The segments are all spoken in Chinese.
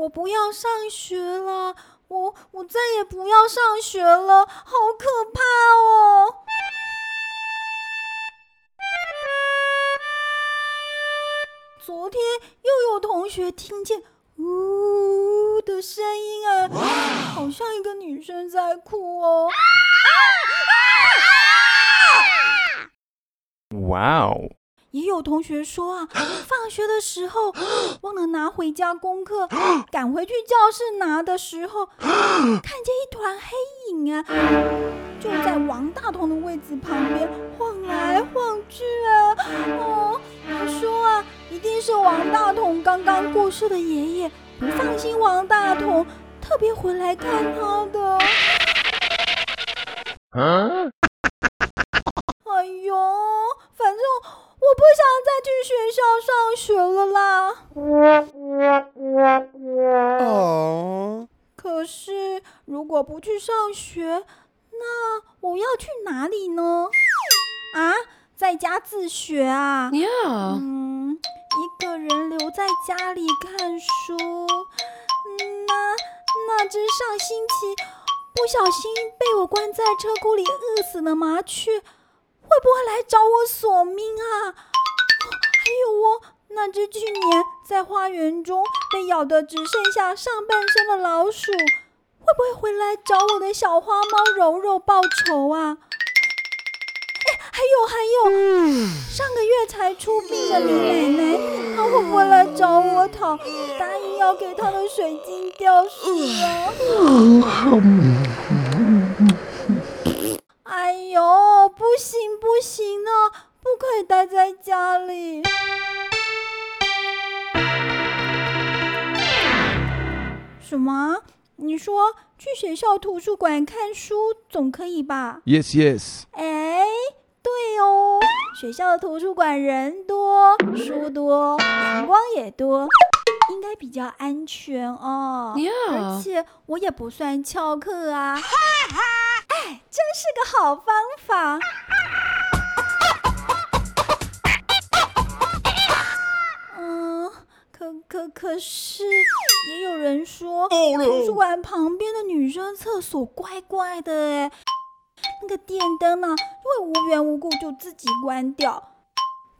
我不要上学了，我我再也不要上学了，好可怕哦！昨天又有同学听见呜的声音啊，好像一个女生在哭哦。哇哦！也有同学说啊，放学的时候 忘了拿回家功课，赶回去教室拿的时候，看见一团黑影啊，就在王大同的位置旁边晃来晃去啊。哦，他说啊，一定是王大同刚刚过世的爷爷不放心王大同，特别回来看他的。哎学了啦。哦。可是如果不去上学，那我要去哪里呢？啊，在家自学啊？Yeah。嗯，一个人留在家里看书。那那只上星期不小心被我关在车库里饿死的麻雀。会不会来找我索命啊？还有哦，那只去年在花园中被咬得只剩下上半身的老鼠，会不会回来找我的小花猫柔柔报仇啊？哎，还有还有，上个月才出殡的李奶奶，她会不会来找我讨答应要给她的水晶吊饰啊？哎呦，不行不行呢，不可以待在家里。什么？你说去学校图书馆看书总可以吧？Yes yes。哎，对哦，学校的图书馆人多，书多，阳光也多，应该比较安全哦。而且我也不算翘课啊。哈哈哎，真是个好方法。嗯，可可可是，人说图书馆旁边的女生厕所怪怪的哎，那个电灯呢会无缘无故就自己关掉，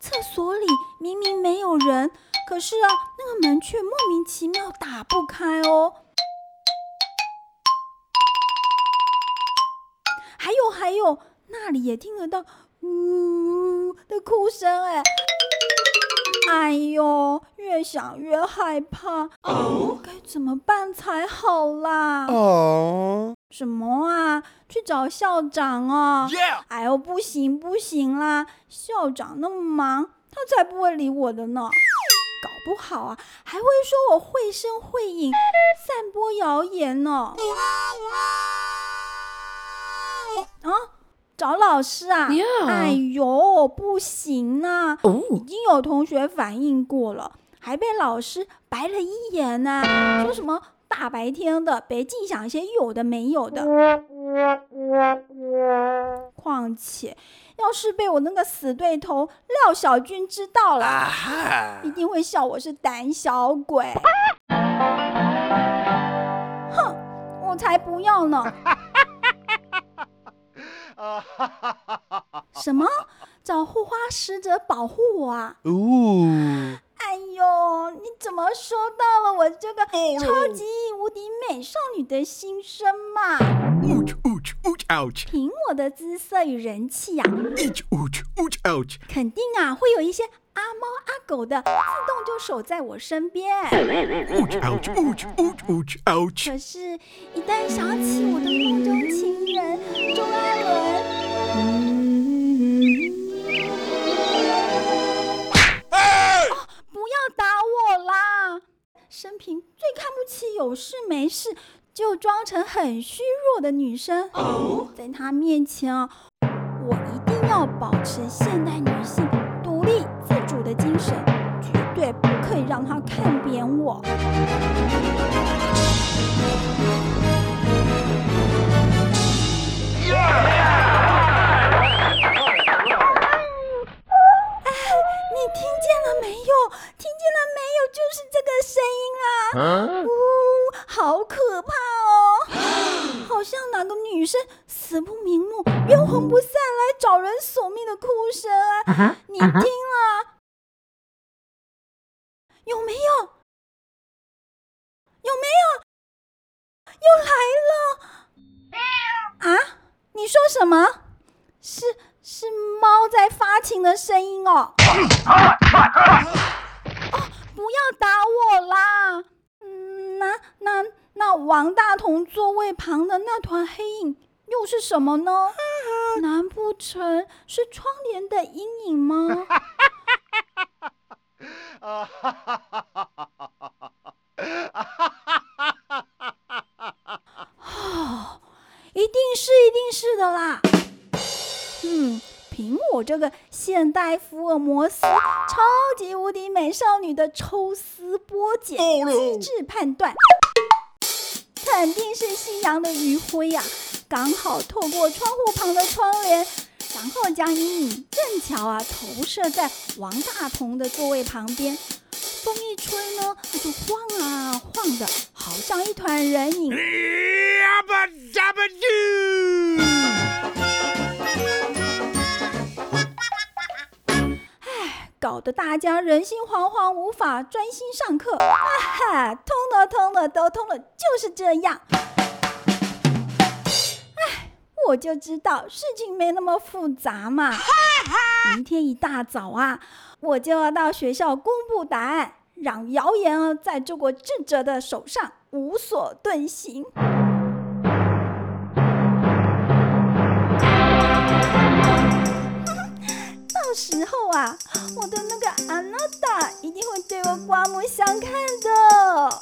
厕所里明明没有人，可是啊，那个门却莫名其妙打不开哦。还有还有，那里也听得到呜的哭声哎，哎呦，越想越害怕，该怎么办才好啦？哦，什么啊？去找校长啊？哎呦，不行不行啦，校长那么忙，他才不会理我的呢。搞不好啊，还会说我绘声绘影，散播谣言呢。啊，找老师啊！哎呦，不行啊！已经有同学反映过了，还被老师白了一眼呢，说什么大白天的别净想些有的没有的。况且，要是被我那个死对头廖小军知道了，一定会笑我是胆小鬼。哼，我才不要呢！什么？找护花使者保护我啊？哦！你怎么说到了我这个超级无敌美少女的心声嘛？凭我的姿色与人气呀，肯定啊会有一些阿猫阿狗的自动就守在我身边。可是，一旦想起我的梦中情人钟艾伦。生平最看不起有事没事就装成很虚弱的女生，在她面前啊，我一定要保持现代女性独立自主的精神，绝对不可以让她看扁我。人索命的哭声啊！你听啊，有没有？有没有？又来了！啊？你说什么？是是猫在发情的声音哦！哦，不要打我啦！那那那王大同座位旁的那团黑影又是什么呢？难不成是窗帘的阴影吗？哦，一定是，一定是的啦。嗯，凭我这个现代福尔摩斯超级无敌美少女的抽丝剥茧机智判断，肯定是夕阳的余晖呀，刚好透过窗户旁的窗帘，然后将阴影正巧啊投射在王大同的座位旁边。风一吹呢，它就晃啊晃的，好像一团人影。哎，搞得大家人心惶惶，无法专心上课。啊哈，通了通了，都通了，就是这样。我就知道事情没那么复杂嘛。明天一大早啊。我就要到学校公布答案，让谣言啊在这个智者的手上无所遁形。到时候啊，我的那个安娜达一定会对我刮目相看的。